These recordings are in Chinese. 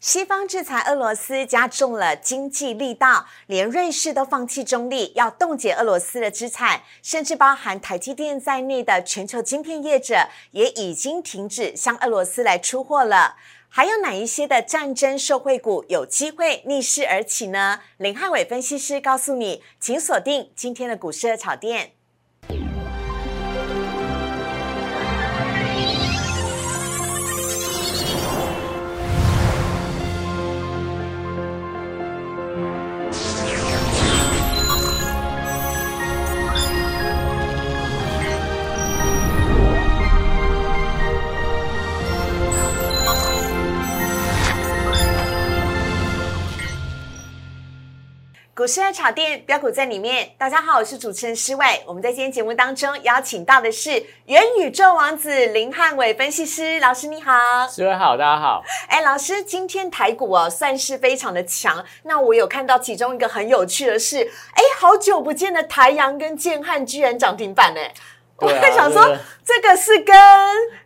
西方制裁俄罗斯加重了经济力道，连瑞士都放弃中立，要冻结俄罗斯的资产，甚至包含台积电在内的全球晶片业者也已经停止向俄罗斯来出货了。还有哪一些的战争受惠股有机会逆势而起呢？林汉伟分析师告诉你，请锁定今天的股市的炒店。股市的炒店标股在里面。大家好，我是主持人施伟。我们在今天节目当中邀请到的是元宇宙王子林汉伟分析师老师，你好。施伟好，大家好。哎，老师，今天台股哦算是非常的强。那我有看到其中一个很有趣的是，哎，好久不见的台阳跟建汉居然涨停板呢。我在想说，这个是跟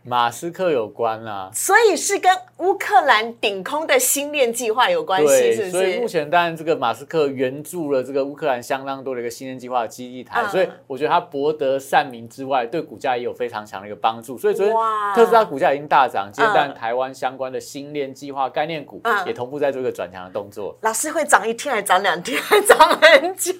马斯克有关啊，所以是跟。乌克兰顶空的星链计划有关系，是不是？所以目前当然这个马斯克援助了这个乌克兰相当多的一个星链计划的基地台，所以我觉得他博得善名之外，对股价也有非常强的一个帮助。所以昨天特斯拉股价已经大涨，今天但台湾相关的星链计划概念股也同步在做一个转强的动作。老师会涨一天，还涨两天，还涨很久？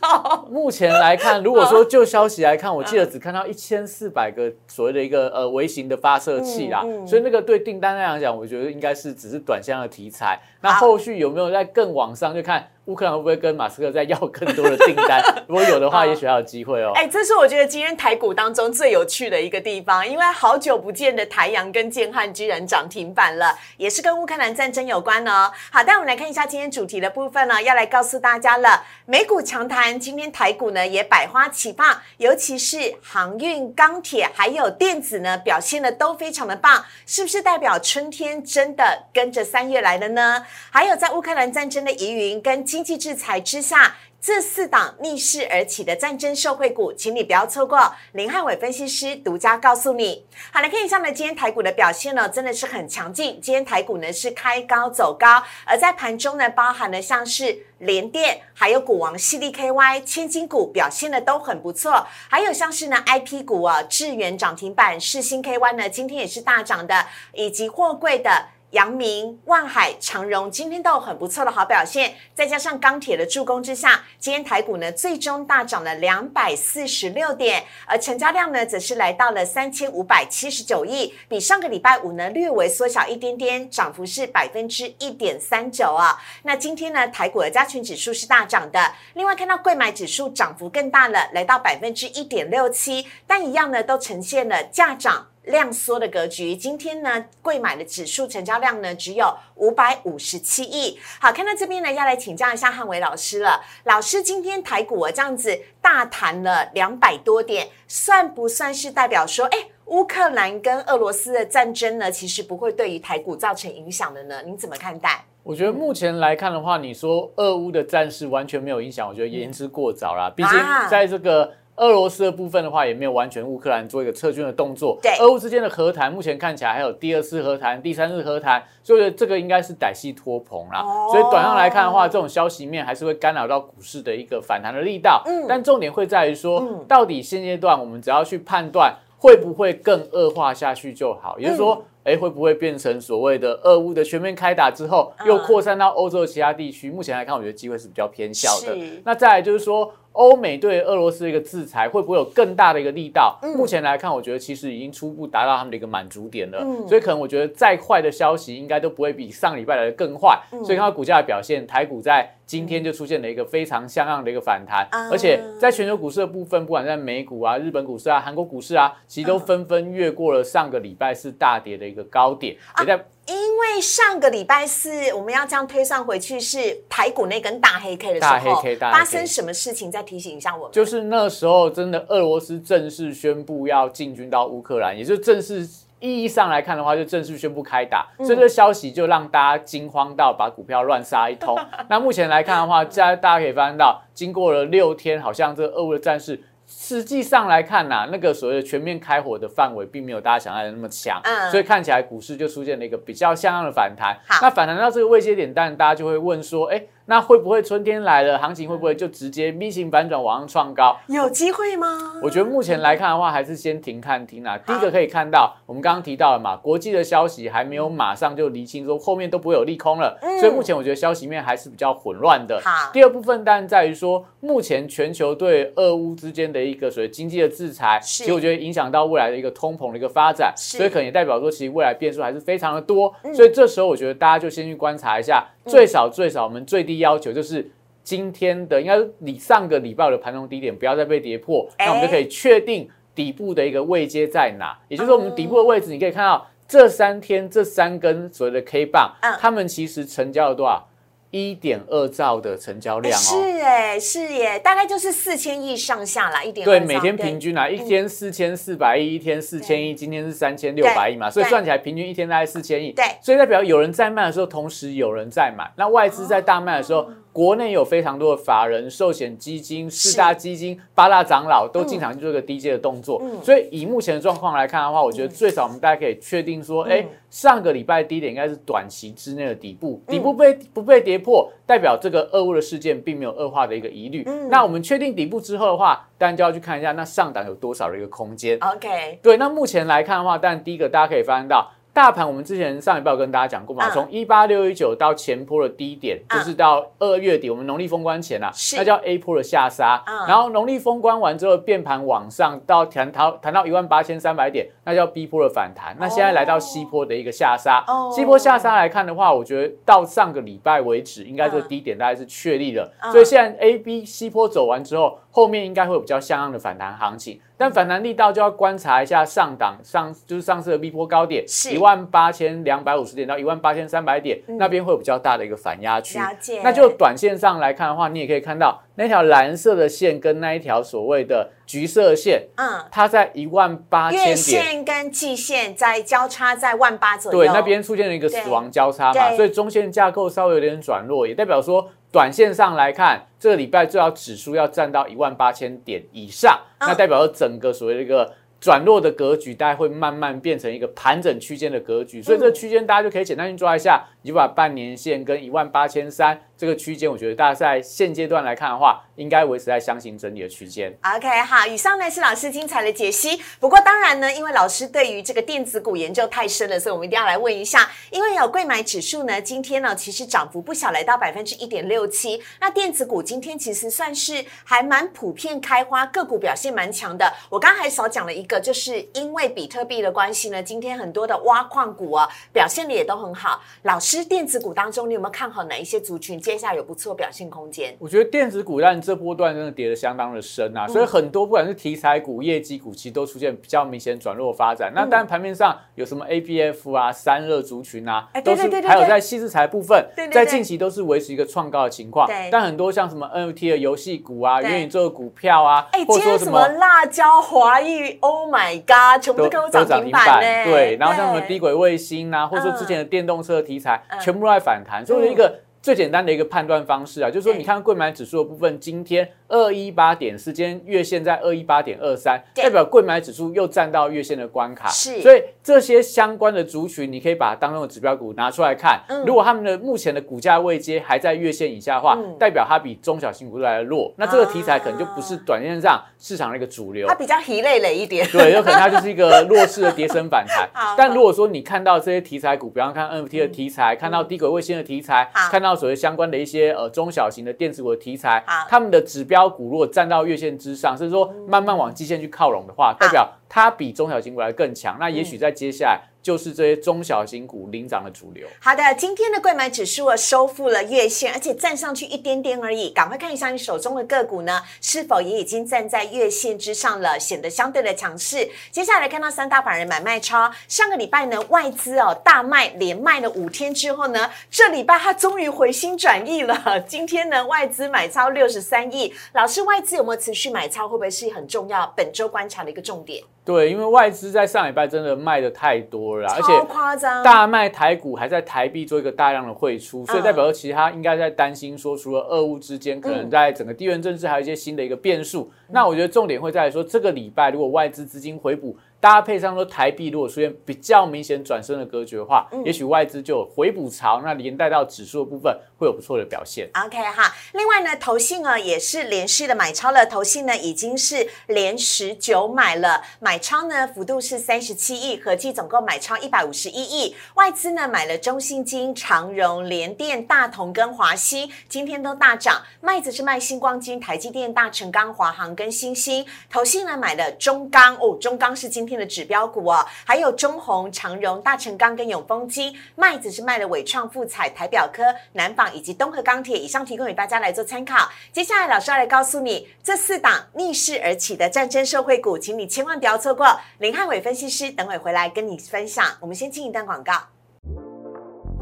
目前来看，如果说就消息来看，我记得只看到一千四百个所谓的一个呃微型的发射器啦，所以那个对订单来讲，我觉得应该。是只是短线的题材，那后续有没有在更往上？就看。乌克兰会不会跟马斯克再要更多的订单？如果有的话，也许还有机会哦。哎，这是我觉得今天台股当中最有趣的一个地方，因为好久不见的台阳跟建汉居然涨停板了，也是跟乌克兰战争有关哦。好，那我们来看一下今天主题的部分呢，要来告诉大家了。美股强谈，今天台股呢也百花齐放，尤其是航运、钢铁还有电子呢表现的都非常的棒，是不是代表春天真的跟着三月来了呢？还有在乌克兰战争的疑云跟。经济制裁之下，这四档逆势而起的战争受惠股，请你不要错过。林汉伟分析师独家告诉你。好，来看一下呢，今天台股的表现呢，真的是很强劲。今天台股呢是开高走高，而在盘中呢，包含了像是联电，还有股王系利 KY、千金股表现的都很不错。还有像是呢 IP 股啊，智源涨停板、世新 KY 呢，今天也是大涨的，以及货柜的。阳明、万海、长荣今天都有很不错的好表现，再加上钢铁的助攻之下，今天台股呢最终大涨了两百四十六点，而成交量呢则是来到了三千五百七十九亿，比上个礼拜五呢略微缩小一点点，涨幅是百分之一点三九啊。那今天呢台股的加权指数是大涨的，另外看到贵买指数涨幅更大了，来到百分之一点六七，但一样呢都呈现了价涨。量缩的格局，今天呢，贵买的指数成交量呢只有五百五十七亿。好，看到这边呢，要来请教一下汉伟老师了。老师，今天台股啊这样子大弹了两百多点，算不算是代表说，哎，乌克兰跟俄罗斯的战争呢，其实不会对于台股造成影响的呢？您怎么看待？我觉得目前来看的话，你说俄乌的战事完全没有影响，我觉得言之过早啦。毕竟在这个。俄罗斯的部分的话，也没有完全乌克兰做一个撤军的动作。对，俄乌之间的和谈，目前看起来还有第二次和谈、第三次和谈，所以这个应该是歹戏拖棚啦。所以短上来看的话，这种消息面还是会干扰到股市的一个反弹的力道。嗯，但重点会在于说，到底现阶段我们只要去判断会不会更恶化下去就好，也就是说。哎，会不会变成所谓的俄乌的全面开打之后，又扩散到欧洲的其他地区？目前来看，我觉得机会是比较偏小的。那再来就是说，欧美对俄罗斯的一个制裁会不会有更大的一个力道？目前来看，我觉得其实已经初步达到他们的一个满足点了。所以可能我觉得再坏的消息，应该都不会比上礼拜来的更坏。所以看到股价的表现，台股在。今天就出现了一个非常像样的一个反弹，而且在全球股市的部分，不管在美股啊、日本股市啊、韩国股市啊，其实都纷纷越过了上个礼拜四大跌的一个高点。也在因为上个礼拜四我们要这样推算回去，是台股那根大黑 K 的时候，发生什么事情？再提醒一下我们。就是那时候，真的俄罗斯正式宣布要进军到乌克兰，也就正式。意义上来看的话，就正式宣布开打，所以这消息就让大家惊慌到把股票乱杀一通。那目前来看的话，现在大家可以发现到，经过了六天，好像这俄乌的战事实际上来看呐、那个所谓的全面开火的范围，并没有大家想象的那么强，嗯所以看起来股市就出现了一个比较像样的反弹好。那反弹到这个位阶点，当然大家就会问说，哎，那会不会春天来了，行情会不会就直接 V 型反转往上创高？有机会吗？我觉得目前来看的话，还是先停看停啊。第一个可以看到，我们刚刚提到了嘛，国际的消息还没有马上就厘清，说后面都不会有利空了，嗯所以目前我觉得消息面还是比较混乱的。好第二部分当然在于说，目前全球对俄乌之间的一个所谓经济的制裁，其实我觉得影响到未来的一个通膨的一个发展，所以可能也代表说，其实未来变数还是非常的多。嗯所以这时候我觉得大家就先去观察一下，最少最少我们最低要求就是。今天的应该是你上个礼拜的盘中低点不要再被跌破，哎那我们就可以确定底部的一个位阶在哪。也就是说，我们底部的位置，你可以看到这三天这三根所谓的 K 棒嗯，它们其实成交了多少？一点二兆的成交量哦。是哎，是耶，大概就是四千亿上下啦，一点对，每天平均啊，一天四千四百亿，一天四千亿，今天是三千六百亿嘛，所以算起来平均一天大概四千亿。对所以代表有人在卖的时候，同时有人在买。那外资在大卖的时候，国内有非常多的法人、寿险基金、四大基金、八大长老都进场去做一个低阶的动作。所以以目前的状况来看的话，我觉得最少我们大家可以确定说，哎，上个礼拜低点应该是短期之内的底部，底部被不被跌破，代表这个俄乌的事件并没有恶化的一个疑虑。那我们确定底部之后的话，当然就要去看一下那上档有多少的一个空间。OK，对，那目前来看的话，当然第一个大家可以发现到，大盘我们之前上一拜有跟大家讲过嘛，嗯。从一八六一九到前坡的低点，嗯。就是到二月底我们农历封关前啊，那叫 A 坡的下杀，嗯。然后农历封关完之后变盘往上到谈到谈到一万八千三百点，那叫 B 坡的反弹，那现在来到 C 坡的一个下杀。哦，C 波下杀来看的话，我觉得到上个礼拜为止，应该这个嗯。低点大概是确立了，嗯。所以现在 A、B、C 坡走完之后，后面应该会有比较像样的反弹行情，但反弹力道就要观察一下上档上就是上次的 B 波高点是。一万八千两百五十点到一万八千三百点，那边会有比较大的一个反压区。那就短线上来看的话，你也可以看到那条蓝色的线跟那一条所谓的橘色线，嗯，它在一万八千月点。线跟季线在交叉在万八左右，对，那边出现了一个死亡交叉嘛，所以中线架构稍微有点转弱，也代表说短线上来看，这个礼拜最好指数要站到一万八千点以上，嗯。那代表说整个所谓的一个。转弱的格局，大概会慢慢变成一个盘整区间的格局，所以这个区间大家就可以简单去抓一下，你就把半年线跟一万八千三这个区间，我觉得大家在现阶段来看的话，应该维持在箱型整理的区间。OK，好，以上呢是老师精彩的解析。不过当然呢，因为老师对于这个电子股研究太深了，所以我们一定要来问一下。因为有贵买指数呢，今天呢其实涨幅不小，来到百分之一点六七。那电子股今天其实算是还蛮普遍开花，个股表现蛮强的。我刚刚还少讲了一个，就是因为比特币的关系呢，今天很多的挖矿股啊表现的也都很好。老师，电子股当中你有没有看好哪一些族群接下来有不错表现空间？我觉得电子股但这波段真的跌得相当的深嗯啊，所以很多不管是题材股、业绩股，其实都出现比较明显转弱的发展。嗯那当然盘面上有什么 ABF 啊、三热族群啊哎，都是还有在细制材部分在近期都是维持一个创高的情况。但很多像什么 NFT 的游戏股啊、对元宇宙的股票啊今天什么者说什么。辣椒、华裔，Oh my God，全部都涨停板呢。对，然后像什么低对轨卫星啊，或者说嗯之前的电动车的题材，嗯全部都在反弹，所以一个最简单的一个判断方式啊，就是说你看贵买指数的部分，今天二一八点四，今天月线在二一八点二三，代表贵买指数又站到月线的关卡，是。所以这些相关的族群，你可以把它当中的指标股拿出来看，嗯。如果他们的目前的股价位阶还在月线以下的话，嗯。代表它比中小型股来的弱，那这个题材可能就不是啊短线上市场的一个主流。它。比较疲累累一点。对，有可能它就是一个弱势的跌升反弹。好。但如果说你看到这些题材股，比方看 NFT 的题材，看到低轨卫星的题材，看到所谓相关的一些呃中小型的电子股的题材，他们的指标股如果站到月线之上，甚至说慢慢往季线去靠拢的话，代表它比中小型股来得更强。那也许在接下来就是这些中小型股领涨的主流。好的，今天的贵买指数啊收复了月线，而且站上去一点点而已。赶快看一下你手中的个股呢，是否也已经站在月线之上了，显得相对的强势。接下来看到三大法人买卖超，上个礼拜呢外资哦大卖，连卖了五天之后呢，这礼拜它终于回心转意了。今天呢外资买超六十三亿，老师外资有没有持续买超？会不会是很重要本周观察的一个重点？对，因为外资在上礼拜真的卖的太多了，而且夸张，大卖台股还在台币做一个大量的汇出，所以代表说其实他应该在担心说，除了俄乌之间可能在整个地缘政治还有一些新的一个变数。那我觉得重点会在说，这个礼拜如果外资资金回补。搭配上说台币如果出现比较明显转升的格局的话，也许外资就回补潮，那连带到指数的部分会有不错的表现。OK 哈，另外呢，投信呢也是连续的买超了，投信呢已经是连十九买了，买超呢幅度是三十七亿，合计总共买超一百五十一亿。外资呢买了中信金、长荣、联电、大同跟华西，今天都大涨。麦子是卖星光金、台积电、大成钢、华航跟星星。投信呢买了中钢哦，中钢是今天。的指标股哦，还有中红、长荣、大成钢跟永丰金，麦子是卖了伟创、富彩、台表科、南纺以及东河钢铁，以上提供给大家来做参考。接下来老师要来告诉你这四档逆势而起的战争社会股，请你千万不要错过。林汉伟分析师等会回来跟你分享。我们先进一段广告，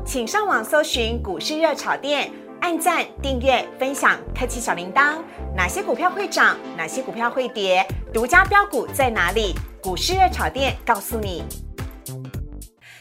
请上网搜寻股市热炒店，按赞、订阅、分享，开启小铃铛。哪些股票会涨？哪些股票会跌？独家标股在哪里？股市热炒店告诉你。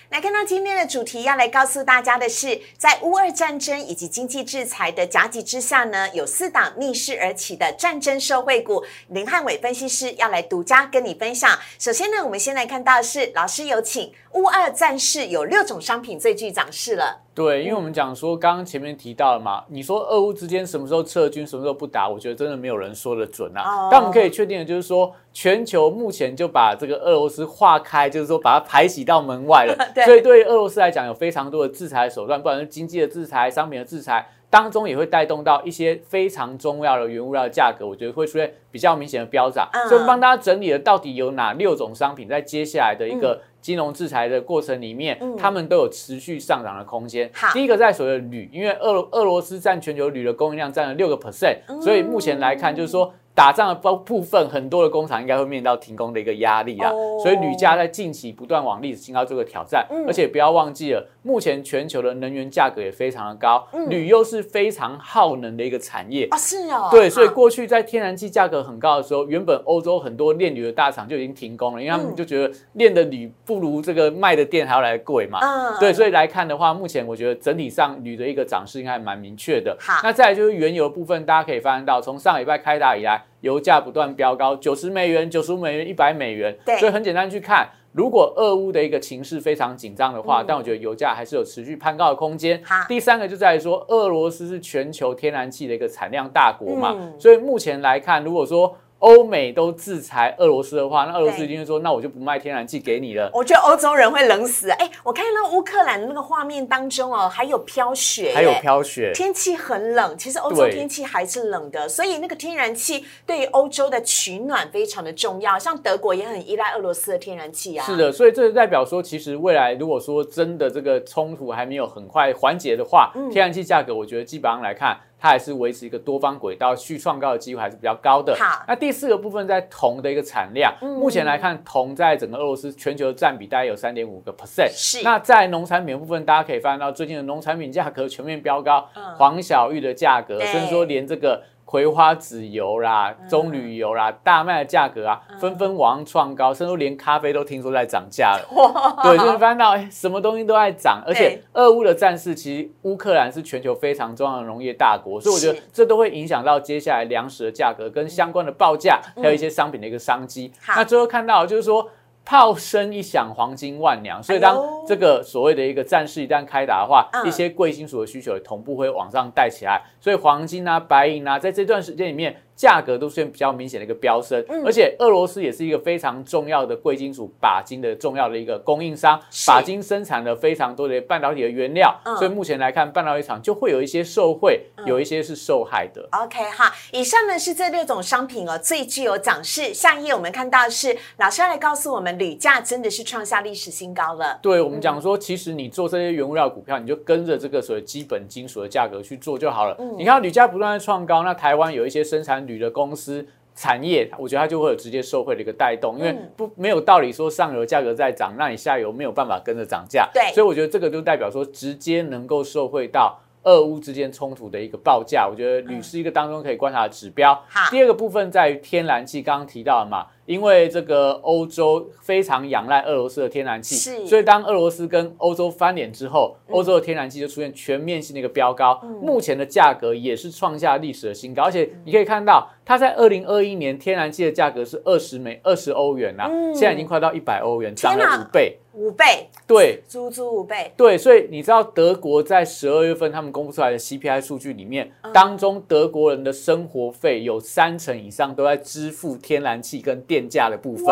来看到今天的主题，要来告诉大家的是，在乌二战争以及经济制裁的夹击之下呢，有四档逆势而起的战争受惠股。林汉伟分析师要来独家跟你分享。首先呢，我们先来看到是，老师有请。乌二战事有六种商品最具涨势了。对，因为我们讲说，刚刚前面提到了嘛，你说俄乌之间什么时候撤军，什么时候不打，我觉得真的没有人说的准啊。但我们可以确定的就是说，全球目前就把这个俄罗斯划开，就是说把它排挤到门外了。所以对于俄罗斯来讲，有非常多的制裁手段，不管是经济的制裁、商品的制裁。当中也会带动到一些非常重要的原物料的价格，我觉得会出现比较明显的飙涨。所以帮大家整理了到底有哪六种商品，在接下来的一个金融制裁的过程里面，他们都有持续上涨的空间。第一个在所谓的铝，因为俄俄罗斯占全球铝的供应量占了六个 percent，所以目前来看就是说。打仗的部部分，很多的工厂应该会面临到停工的一个压力啊，所以铝价在近期不断往历史新高做个挑战，而且不要忘记了，目前全球的能源价格也非常的高，铝又是非常耗能的一个产业。啊，是哦，对，所以过去在天然气价格很高的时候，原本欧洲很多炼铝的大厂就已经停工了，因为他们就觉得炼的铝不如这个卖的电还要来贵嘛，嗯，对，所以来看的话，目前我觉得整体上铝的一个涨势应该蛮明确的。好，那再来就是原油部分，大家可以发现到，从上礼拜开打以来。油价不断飙高，九十美元、九十五美元、一百美元，对。所以很简单去看，如果俄乌的一个情势非常紧张的话，但我觉得油价还是有持续攀高的空间。第三个就在于说，俄罗斯是全球天然气的一个产量大国嘛，所以目前来看，如果说欧美都制裁俄罗斯的话，那俄罗斯一定会说，那我就不卖天然气给你了。我觉得欧洲人会冷死。哎，我看到乌克兰的那个画面当中哦，还有飘雪，还有飘雪，天气很冷。其实欧洲天气还是冷的，所以那个天然气对于欧洲的取暖非常的重要。像德国也很依赖俄罗斯的天然气啊。是的，所以这就代表说，其实未来如果说真的这个冲突还没有很快缓解的话，天然气价格，我觉得基本上来看。它还是维持一个多方轨道去创高的机会还是比较高的。好，那第四个部分在铜的一个产量，目前来看，铜在整个俄罗斯全球的占比大概有三点五个 percent。是。那在农产品部分，大家可以发现到最近的农产品价格全面飙高，黄小玉的价格，甚至说连这个。葵花籽油啦、棕榈油啦、大麦的价格啊，纷纷往上创高，甚至连咖啡都听说在涨价了。对，就是发现到什么东西都在涨，而且俄乌的战事，其实乌克兰是全球非常重要的农业大国，所以我觉得这都会影响到接下来粮食的价格跟相关的报价，还有一些商品的一个商机。那最后看到就是说。炮声一响，黄金万两。所以当这个所谓的一个战事一旦开打的话，一些贵金属的需求也同步会往上带起来。所以黄金啊、白银啊，在这段时间里面。价格都出现比较明显的一个飙升，而且俄罗斯也是一个非常重要的贵金属钯金的重要的一个供应商，钯金生产了非常多的半导体的原料，所以目前来看，半导体厂就会有一些受惠，有一些是受害的。OK 哈，以上呢是这六种商品哦最具有涨势。下一页我们看到是老师要来告诉我们，铝价真的是创下历史新高了。对我们讲说，其实你做这些原物料股票，你就跟着这个所谓基本金属的价格去做就好了。你看铝价不断的创高，那台湾有一些生产。铝的公司产业，我觉得它就会有直接受惠的一个带动，因为不没有道理说上游价格在涨，那你下游没有办法跟着涨价。对，所以我觉得这个就代表说，直接能够受惠到俄乌之间冲突的一个报价。我觉得铝是一个当中可以观察的指标。好，第二个部分在于天然气，刚刚提到了嘛。因为这个欧洲非常仰赖俄罗斯的天然气，是。所以当俄罗斯跟欧洲翻脸之后，欧洲的天然气就出现全面性的一个飙高，目前的价格也是创下历史的新高，而且你可以看到，它在二零二一年天然气的价格是二十美二十欧元啦，嗯。现在已经快到一百欧元，涨了五倍。五倍，对。足足五倍，对，所以你知道德国在十二月份他们公布出来的 CPI 数据里面，嗯。当中德国人的生活费有三成以上都在支付天然气跟电价的部分。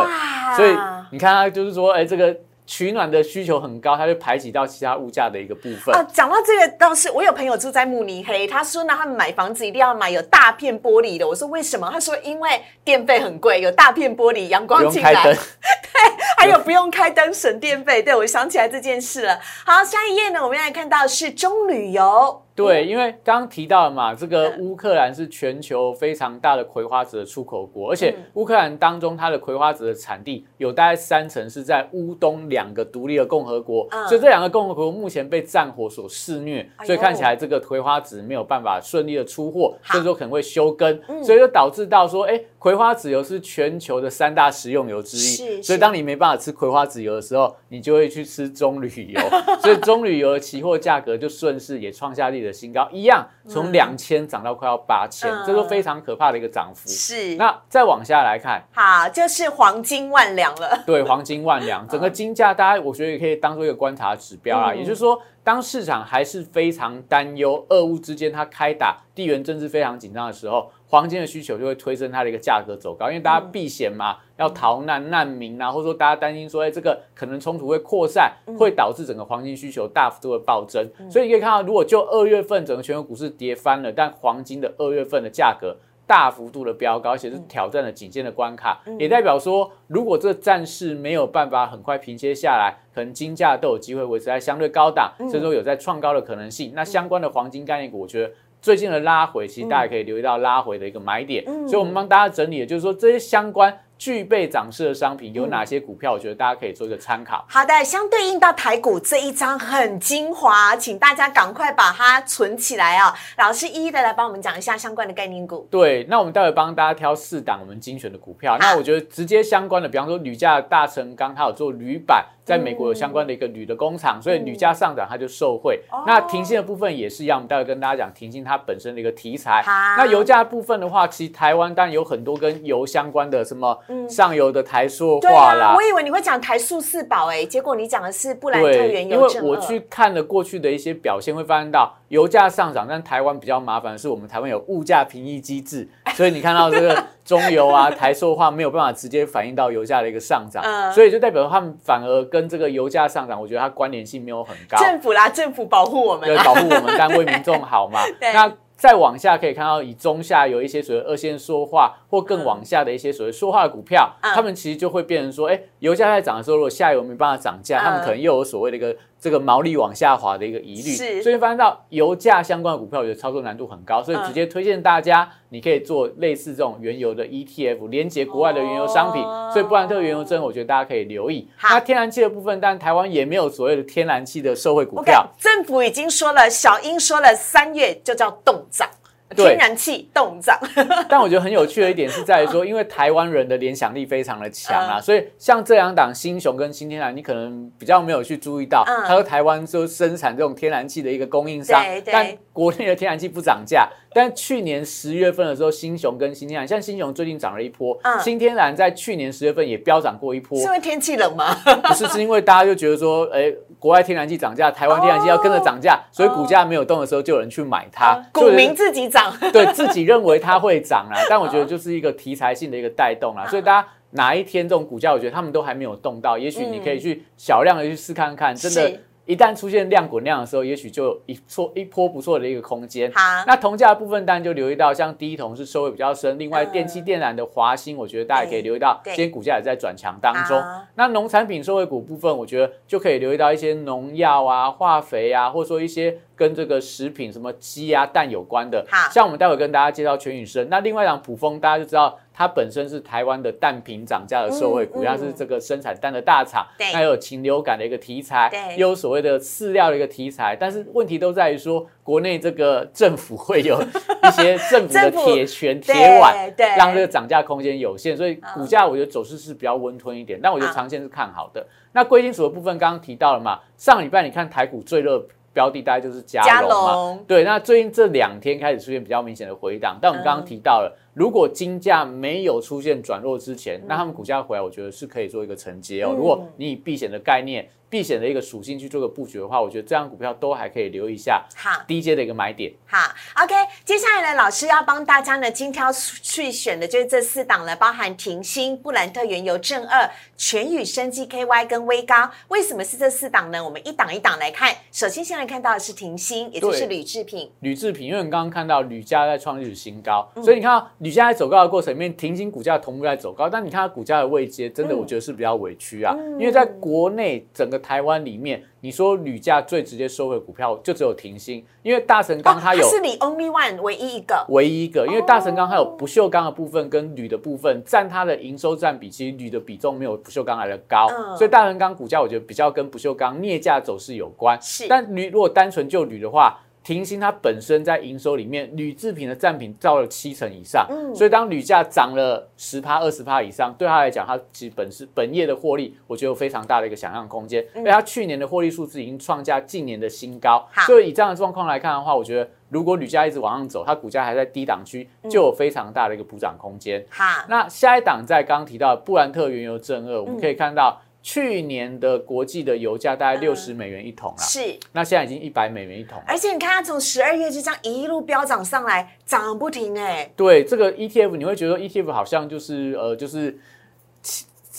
所以你看，它就是说，哎，这个取暖的需求很高，它就排挤到其他物价的一个部分。啊，讲到这个倒是，我有朋友住在慕尼黑，他说呢，他们买房子一定要买有大片玻璃的。我说为什么？他说因为电费很贵，有大片玻璃，阳光进来用开灯，，还有不用开灯省电费。对我想起来这件事了。好，下一页呢，我们来看到是中旅游。对，因为刚刚提到了嘛，这个嗯。乌克兰是全球非常大的葵花籽的出口国，而且嗯。乌克兰当中它的葵花籽的产地有大概三成是在乌东两个独立的共和国，嗯。所以这两个共和国目前被战火所肆虐，所以看起来这个葵花籽没有办法顺利的出货，好。甚至说可能会休耕，嗯。所以就导致到说，哎，葵花籽油是全球的三大食用油之一，是。所以当你没办法吃葵花籽油的时候，你就会去吃棕榈油，所以棕榈油的期货价格就顺势也创下历史的新高，一样从两千涨到快要八千、嗯这是非常可怕的一个涨幅。是，那再往下来看，好，就是黄金万两了。对黄金万两，整个金价大家我觉得也可以当做一个观察指标啦。嗯也就是说，当市场还是非常担忧俄乌之间它开打、地缘政治非常紧张的时候，黄金的需求就会推升它的一个价格走高，因为大家避险嘛，要逃难、难民啊，或者说大家担心说，哎，这个可能冲突会扩散，会导致整个黄金需求大幅度的暴增。所以你可以看到，如果就二月份整个全球股市跌翻了，但黄金的二月份的价格。大幅度的飙高，而且是挑战了颈线的关卡，也代表说，如果这战事没有办法很快平息下来，可能金价都有机会维持在相对高档，甚至说有在创高的可能性。那相关的黄金概念股，我觉得最近的拉回，其实大家可以留意到拉回的一个买点。所以我们帮大家整理的就是说，这些相关具备涨势的商品有哪些股票，我觉得大家可以做一个参考。好的，相对应到台股这一张很精华，请大家赶快把它存起来啊！老师一一的来帮我们讲一下相关的概念股。对，那我们待会帮大家挑四档我们精选的股票。那我觉得直接相关的，比方说铝价大成钢，它有做铝板，在美国有相关的一个铝的工厂，所以铝价上涨它就受惠。哦那停薪的部分也是一样，我们待会跟大家讲停薪它本身的一个题材。那油价部分的话，其实台湾当然有很多跟油相关的，什么上游的台塑化啦啊，我。以为你会讲台塑四宝哎，结果你讲的是布兰特对，原因为油正二。我去看了过去的一些表现，会发现到油价上涨，但台湾比较麻烦的是，我们台湾有物价平抑机制，所以你看到这个中油啊、台塑化没有办法直接反映到油价的一个上涨，嗯。所以就代表他们反而跟这个油价上涨，我觉得它关联性没有很高，政府啦，政府保护我们。对，啊。保护我们，但为民众好嘛。那再往下可以看到，以中下有一些所谓二线说话或更往下的一些所谓说话的股票，嗯。他们其实就会变成说，哎，油价在涨的时候，如果下游没办法涨价，嗯。他们可能又有所谓的一个这个毛利往下滑的一个疑虑，是所以发现到油价相关的股票，我觉得操作难度很高，所以嗯直接推荐大家，你可以做类似这种原油的 ETF，连接国外的原油商品，哦所以布兰特原油针，我觉得大家可以留意。好那天然气的部分，但台湾也没有所谓的天然气的社会股票。政府已经说了，小英说了，三月就叫冻涨，对天然气冻涨。但我觉得很有趣的一点是在于说，因为台湾人的联想力非常的强啊，嗯所以像这两档新雄跟新天然，你可能比较没有去注意到，嗯它说台湾就生产这种天然气的一个供应商但国内的天然气不涨价。但去年十月份的时候，新雄跟新天然，像新雄最近涨了一波，嗯新天然在去年十月份也飙涨过一波是，因为天气冷吗？不是是因为大家就觉得说，哎，国外天然气涨价，台湾天然气要跟着涨价，所以股价没有动的时候，就有人去买它，哦股民自己涨。对自己认为它会涨啦，但我觉得就是一个题材性的一个带动啦，所以大家哪一天这种股价，我觉得他们都还没有动到，也许你可以去小量的去试看看，真的是。一旦出现量滚量的时候，也许就有一错一波不错的一个空间。好那铜价的部分当然就留意到，像第一铜是收尾比较深，另外嗯电气电缆的华兴，我觉得大家也可以留意到，今天股价也在转强当中。那农产品收尾股部分，我觉得就可以留意到一些农药啊、化肥啊，或者说一些跟这个食品什么鸡啊、蛋有关的好。像我们待会跟大家介绍全宇生，那另外一档普丰，大家就知道它本身是台湾的蛋品涨价的受惠股，它是这个生产蛋的大厂，那有禽流感的一个题材，又有所谓的饲料的一个题材，但是问题都在于说，国内这个政府会有 一些政府的铁拳铁腕，让这个涨价空间有限，所以股价我觉得走势是比较温吞一点，但我觉得长线是看好的。那贵金属的部分刚刚提到了嘛，上礼拜你看台股最热。标的大概就是加龙嘛，对，那最近这两天开始出现比较明显的回档，但我们刚刚提到了，如果金价没有出现转弱之前，那他们股价回来，我觉得是可以做一个承接哦。如果你以避险的概念。避险的一个属性去做个布局的话，我觉得这张股票都还可以留意一下。好，低阶的一个买点。好，OK，接下来呢，老师要帮大家呢精挑去选的就是这四档了，包含停薪、布兰特原油、正二、全宇生技 KY 跟微高。为什么是这四档呢？我们一档一档来看。首先，先来看到的是停薪，也就是铝制品。铝制品，因为我们刚刚看到铝价在创历史新高，所以你看到铝价在走高的过程里面，停薪股价同步在走高，但你看它股价的位阶，真的我觉得是比较委屈啊，因为在国内整个。台湾里面，你说铝价最直接收回股票就只有停薪，因为大成钢它有是你 only one 唯一一个，唯一一个，因为大成钢它有不锈钢的部分跟铝的部分占它的营收占比，其实铝的比重没有不锈钢来的高，所以大成钢股价我觉得比较跟不锈钢镍价走势有关。是，但铝如果单纯就铝的话。停薪它本身在营收里面，铝制品的占比到了七成以上，嗯，所以当铝价涨了十趴、二十趴以上，对他来讲，它其实本是本业的获利，我觉得有非常大的一个想象空间。因为它去年的获利数字已经创下近年的新高，所以以这样的状况来看的话，我觉得如果铝价一直往上走，它股价还在低档区，就有非常大的一个补涨空间。好，那下一档在刚刚提到布兰特原油正二，我们可以看到。去年的国际的油价大概六十美元一桶了，是，那现在已经一百美元一桶，而且你看它从十二月就这样一路飙涨上来，涨不停哎。对，这个 ETF 你会觉得 ETF 好像就是呃就是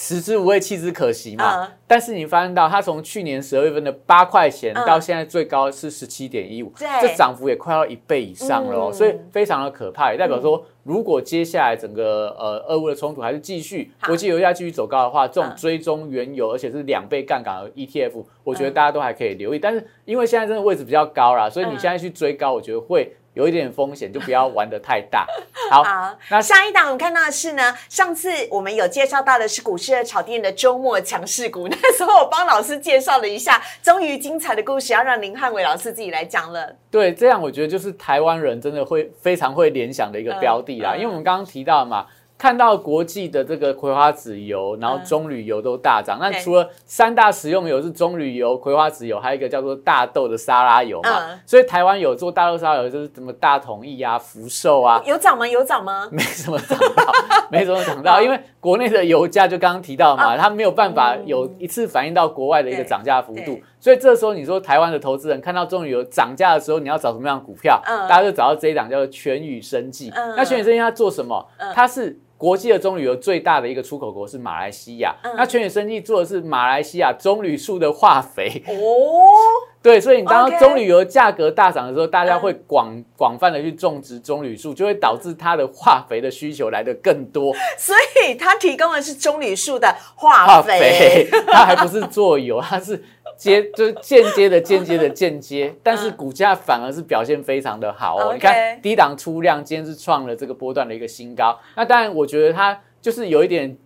食之无味弃之可惜嘛，但是你发现到它从去年十二月份的八块钱到现在最高是十七点一五，这涨幅也快要一倍以上了哦，所以非常的可怕，也代表说。如果接下来整个呃俄乌的冲突还是继续，国际油价继续走高的话，这种追踪原油而且是两倍杠杆的 ETF，我觉得大家都还可以留意。但是因为现在真的位置比较高啦，所以你现在去追高，我觉得会。有一点风险，就不要玩的太大。好，那下一档我们看到的是呢，上次我们有介绍到的是股市的炒店的周末强势股，那时候我帮老师介绍了一下，终于精彩的故事要让林汉伟老师自己来讲了。对，这样我觉得就是台湾人真的会非常会联想的一个标的啦，因为我们刚刚提到嘛。看到国际的这个葵花籽油，然后棕榈油都大涨。那除了三大食用油是棕榈油、葵花籽油，还有一个叫做大豆的沙拉油嘛。所以台湾有做大豆沙拉油，就是什么大统益啊、福寿啊，有涨吗？有涨吗？没什么涨到，没什么涨到，因为国内的油价就刚刚提到嘛，它没有办法有一次反映到国外的一个涨价幅度。所以这时候你说台湾的投资人看到棕榈油涨价的时候，你要找什么样的股票？大家就找到这一档叫做全宇生技。那全宇生技它做什么？它是国际的棕榈油最大的一个出口国是马来西亚，那全宇生技做的是马来西亚棕榈树的化肥。哦，对，所以你当棕榈油价格大涨的时候，大家会广广泛的去种植棕榈树，就会导致它的化肥的需求来的更多，所以它提供的是棕榈树的化肥，它还不是做油，它是。接就是间接的间接的间接，但是股价反而是表现非常的好哦。你看低档出量，今天是创了这个波段的一个新高。那当然，我觉得它就是有一点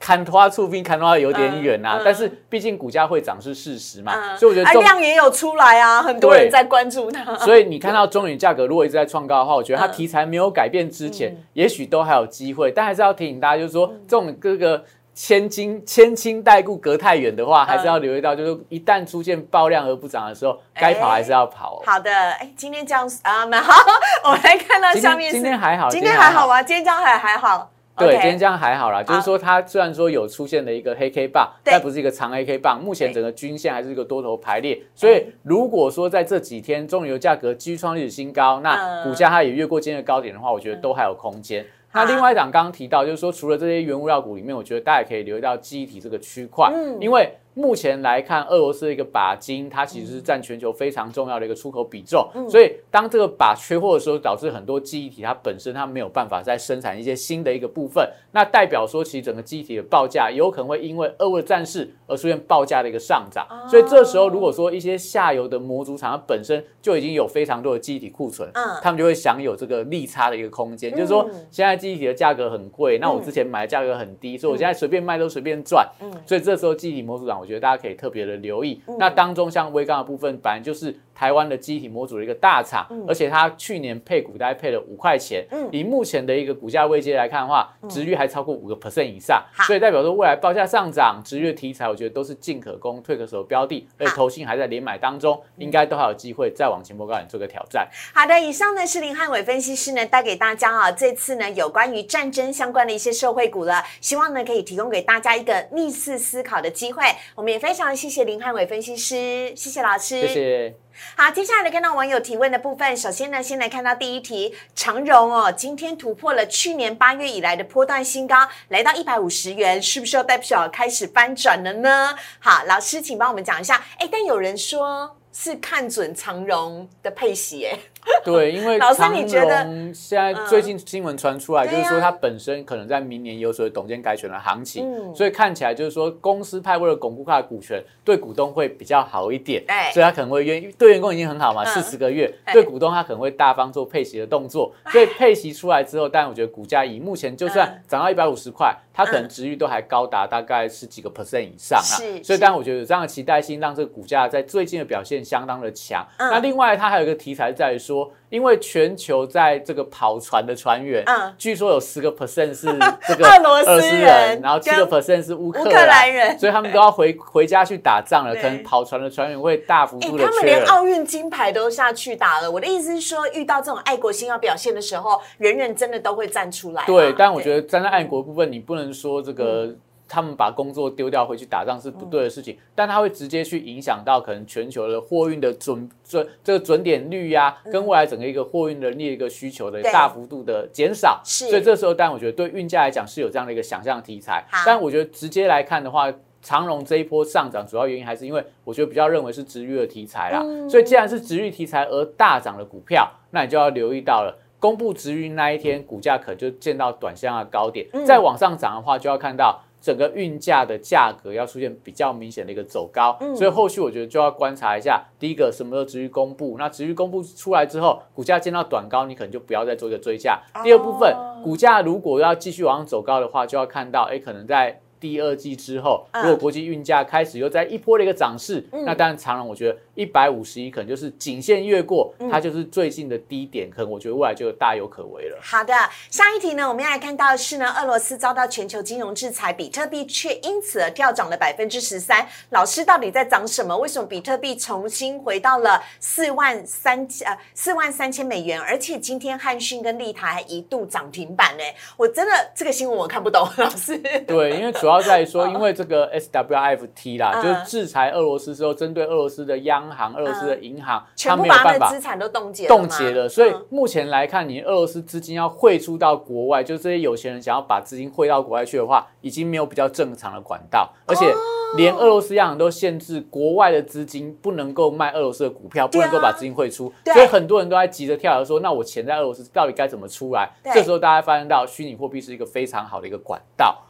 看花触兵，看花有点远啊。但是毕竟股价会涨是事实嘛，所以我觉得量也有出来啊，很多人在关注它。所以你看到中铝价格如果一直在创高的话，我觉得它题材没有改变之前，也许都还有机会。但还是要提醒大家，就是说这种各个。千金千金代故隔太远的话，还是要留意到，就是一旦出现爆量而不涨的时候，该跑还是要跑。好的，哎，今天这样啊，蛮好。我们来看到下面，今天还好，今天还好吗？今天这样还还好。对，今天这样还好啦。就是说它虽然说有出现了一个黑 K 棒，但不是一个长黑 K 棒。目前整个均线还是一个多头排列，所以如果说在这几天中油价格继续创历史新高，那股价它也越过今天的高点的话，我觉得都还有空间。那另外一档刚刚提到，就是说除了这些原物料股里面，我觉得大家可以留意到记忆体这个区块，因为目前来看，俄罗斯的一个钯金，它其实是占全球非常重要的一个出口比重。所以当这个钯缺货的时候，导致很多记忆体它本身它没有办法再生产一些新的一个部分，那代表说其实整个记忆体的报价有可能会因为俄乌战事而出现报价的一个上涨。所以这时候如果说一些下游的模组厂它本身就已经有非常多的记忆体库存，嗯，他们就会享有这个利差的一个空间。就是说现在记忆体的价格很贵，那我之前买的价格很低，所以我现在随便卖都随便赚。嗯，所以这时候记忆体模组厂，我觉得大家可以特别。的留意，那当中像微钢的部分，反正就是。台湾的机体模组的一个大厂，而且它去年配股大概配了五块钱，以目前的一个股价位阶来看的话，值率还超过五个 percent 以上，所以代表说未来报价上涨、值率的题材，我觉得都是进可攻、退可守标的，而且投信还在连买当中，应该都还有机会再往前波高点做个挑战。好的，以上呢是林汉伟分析师呢带给大家啊，这次呢有关于战争相关的一些社会股了，希望呢可以提供给大家一个逆势思考的机会。我们也非常谢谢林汉伟分析师，谢谢老师，谢谢。好，接下来看到网友提问的部分。首先呢，先来看到第一题，长荣哦，今天突破了去年八月以来的波段新高，来到一百五十元，是不是要代表开始翻转了呢？好，老师，请帮我们讲一下。哎，但有人说是看准长荣的配息，哎。对，因为长荣现在最近新闻传出来，就是说它本身可能在明年有所谓董监改选的行情，所以看起来就是说公司派为了巩固它的股权，对股东会比较好一点，所以他可能会愿意对员工已经很好嘛，四十个月，对股东他可能会大方做配息的动作，所以配息出来之后，但我觉得股价以目前就算涨到一百五十块，它可能值率都还高达大概十几个 percent 以上啊，所以但我觉得有这样的期待性，让这个股价在最近的表现相当的强。那另外它还有一个题材在于说。因为全球在这个跑船的船员，嗯，据说有十个 percent 是 这个俄罗斯人，然后七个 percent 是乌克兰人，所以他们都要回回家去打仗了。可能跑船的船员会大幅度的他们连奥运金牌都下去打了。我的意思是说，遇到这种爱国心要表现的时候，人人真的都会站出来。对，但我觉得站在爱国部分，你不能说这个。他们把工作丢掉回去打仗是不对的事情，但它会直接去影响到可能全球的货运的准准这个准点率呀，跟未来整个一个货运的另一个需求的大幅度的减少。所以这时候，但我觉得对运价来讲是有这样的一个想象题材。但我觉得直接来看的话，长荣这一波上涨主要原因还是因为我觉得比较认为是值域的题材啦。所以既然是值域题材而大涨的股票，那你就要留意到了，公布值域那一天股价可就见到短线的高点，再往上涨的话就要看到。整个运价的价格要出现比较明显的一个走高，所以后续我觉得就要观察一下。第一个什么时候持续公布？那持续公布出来之后，股价见到短高，你可能就不要再做一个追价。第二部分，股价如果要继续往上走高的话，就要看到，哎，可能在。第二季之后，如果国际运价开始又在一波的一个涨势，那当然长荣我觉得一百五十一可能就是仅限越过，它就是最近的低点，可能我觉得未来就大有可为了。好的，下一题呢，我们要来看到的是呢，俄罗斯遭到全球金融制裁，比特币却因此而跳涨了百分之十三。老师到底在涨什么？为什么比特币重新回到了四万三呃四万三千美元？而且今天汉讯跟立台还一度涨停板呢？我真的这个新闻我看不懂，老师。对，因为主。要在于说，因为这个 SWIFT 啦，就是制裁俄罗斯之后，针对俄罗斯的央行、俄罗斯的银行，全部把他的资产都冻结冻结了。所以目前来看，你俄罗斯资金要汇出到国外，就是这些有钱人想要把资金汇到国外去的话，已经没有比较正常的管道，而且连俄罗斯央行都限制国外的资金不能够卖俄罗斯的股票，不能够把资金汇出。所以很多人都在急着跳，说那我钱在俄罗斯到底该怎么出来？这时候大家发现到虚拟货币是一个非常好的一个管道，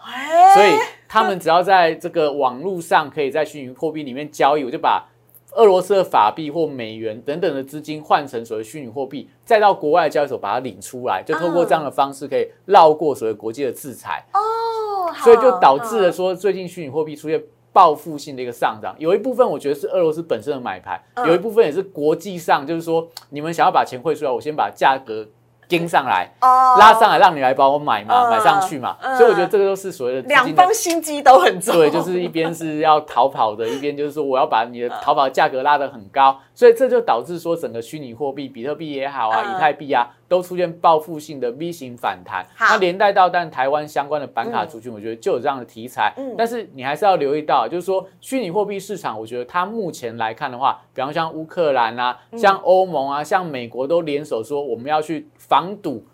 所以。他们只要在这个网络上可以在虚拟货币里面交易，我就把俄罗斯的法币或美元等等的资金换成所谓虚拟货币，再到国外的交易所把它领出来，就透过这样的方式可以绕过所谓国际的制裁。哦，所以就导致了说最近虚拟货币出现报复性的一个上涨。有一部分我觉得是俄罗斯本身的买盘，有一部分也是国际上就是说你们想要把钱汇出来，我先把价格。跟上来，拉上来，让你来帮我买嘛，买上去嘛，所以我觉得这个都是所谓的两方心机都很重，对，就是一边是要逃跑的，一边就是说我要把你的逃跑价格拉得很高，所以这就导致说整个虚拟货币，比特币也好啊，以太币啊。都出现报复性的 V 型反弹，那连带到但台湾相关的板卡族群，我觉得就有这样的题材。但是你还是要留意到，就是说虚拟货币市场，我觉得它目前来看的话，比方像乌克兰啊，像欧盟啊，像美国都联手说我们要去防堵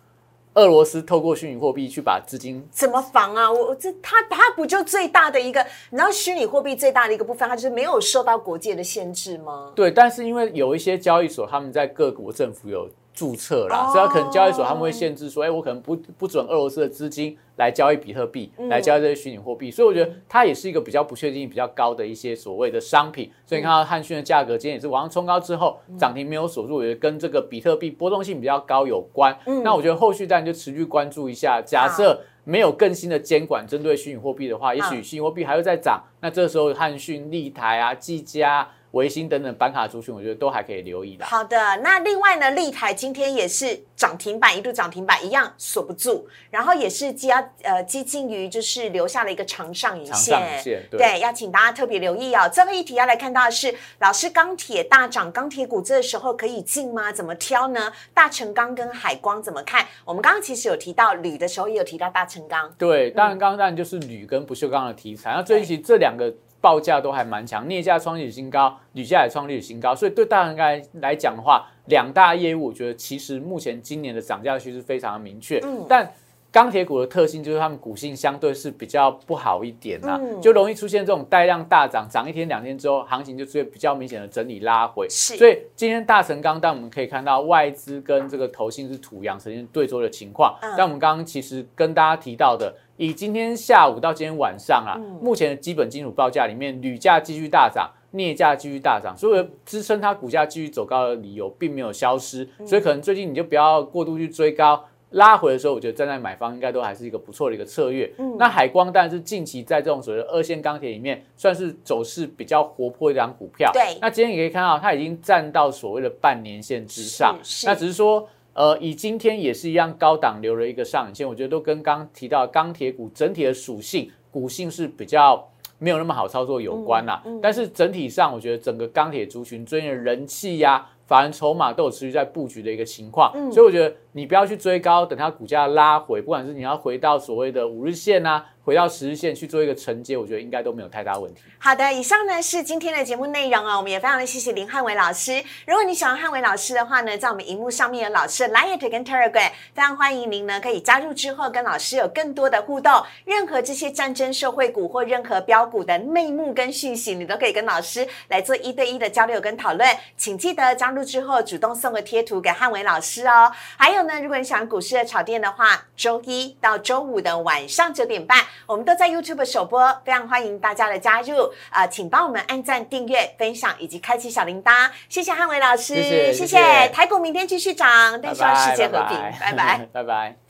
俄罗斯透过虚拟货币去把资金怎么防啊？我这它它不就最大的一个？你知道虚拟货币最大的一个部分，它就是没有受到国界的限制吗？对，但是因为有一些交易所，他们在各国政府有注册啦，所以可能交易所他们会限制说，哎，我可能不不准俄罗斯的资金来交易比特币，来交易这些虚拟货币。所以我觉得它也是一个比较不确定性比较高的一些所谓的商品。所以你看到汉讯的价格今天也是往上冲高之后涨停没有锁住，我觉得跟这个比特币波动性比较高有关。那我觉得后续当然就持续关注一下，假设没有更新的监管针对虚拟货币的话，也许虚拟货币还会再涨。那这时候汉讯、立台啊、技嘉。维新等等板卡族群，我觉得都还可以留意的。好的，那另外呢，立台今天也是涨停板，一度涨停板一样锁不住，然后也是接呃接近于就是留下了一个长上影线，对，要请大家特别留意哦。最后一题要来看到的是，老师钢铁大涨，钢铁股这时候可以进吗？怎么挑呢？大成钢跟海光怎么看？我们刚刚其实有提到铝的时候，也有提到大成钢。对，当然刚刚当然就是铝跟不锈钢的题材。那最近这两个。报价都还蛮强，镍价创历史新高，铝价也创历史新高，所以对大家来来讲的话，两大业务，我觉得其实目前今年的涨价趋势非常的明确，嗯，但。钢铁股的特性就是它们股性相对是比较不好一点呐，就容易出现这种带量大涨，涨一天两天之后，行情就出现比较明显的整理拉回。是，所以今天大成钢，但我们可以看到外资跟这个投信是土洋呈现对桌的情况。但我们刚刚其实跟大家提到的，以今天下午到今天晚上啊，目前的基本金属报价里面，铝价继续大涨，镍价继续大涨，所以支撑它股价继续走高的理由并没有消失。所以可能最近你就不要过度去追高。拉回的时候，我觉得站在买方应该都还是一个不错的一个策略。嗯，那海光当然是近期在这种所谓的二线钢铁里面，算是走势比较活泼一张股票。对，那今天你可以看到，它已经站到所谓的半年线之上。那只是说，呃，以今天也是一样高档留了一个上影线，我觉得都跟刚提到钢铁股整体的属性、股性是比较没有那么好操作有关啦。但是整体上，我觉得整个钢铁族群最近的人气呀。法人筹码都有持续在布局的一个情况，所以我觉得你不要去追高，等它股价拉回，不管是你要回到所谓的五日线啊。回到十日线去做一个承接，我觉得应该都没有太大问题。好的，以上呢是今天的节目内容哦。我们也非常的谢谢林汉伟老师。如果你喜欢汉伟老师的话呢，在我们荧幕上面有老师的 Line 跟 Telegram，非常欢迎您呢可以加入之后跟老师有更多的互动。任何这些战争社会股或任何标股的内幕跟讯息，你都可以跟老师来做一对一的交流跟讨论。请记得加入之后主动送个贴图给汉伟老师哦。还有呢，如果你喜欢股市的炒店的话，周一到周五的晚上九点半。我们都在 YouTube 首播，非常欢迎大家的加入啊！请帮我们按赞、订阅、分享以及开启小铃铛，谢谢汉伟老师，谢谢，谢谢台股明天继续涨，但希望世界和平，拜拜，拜拜。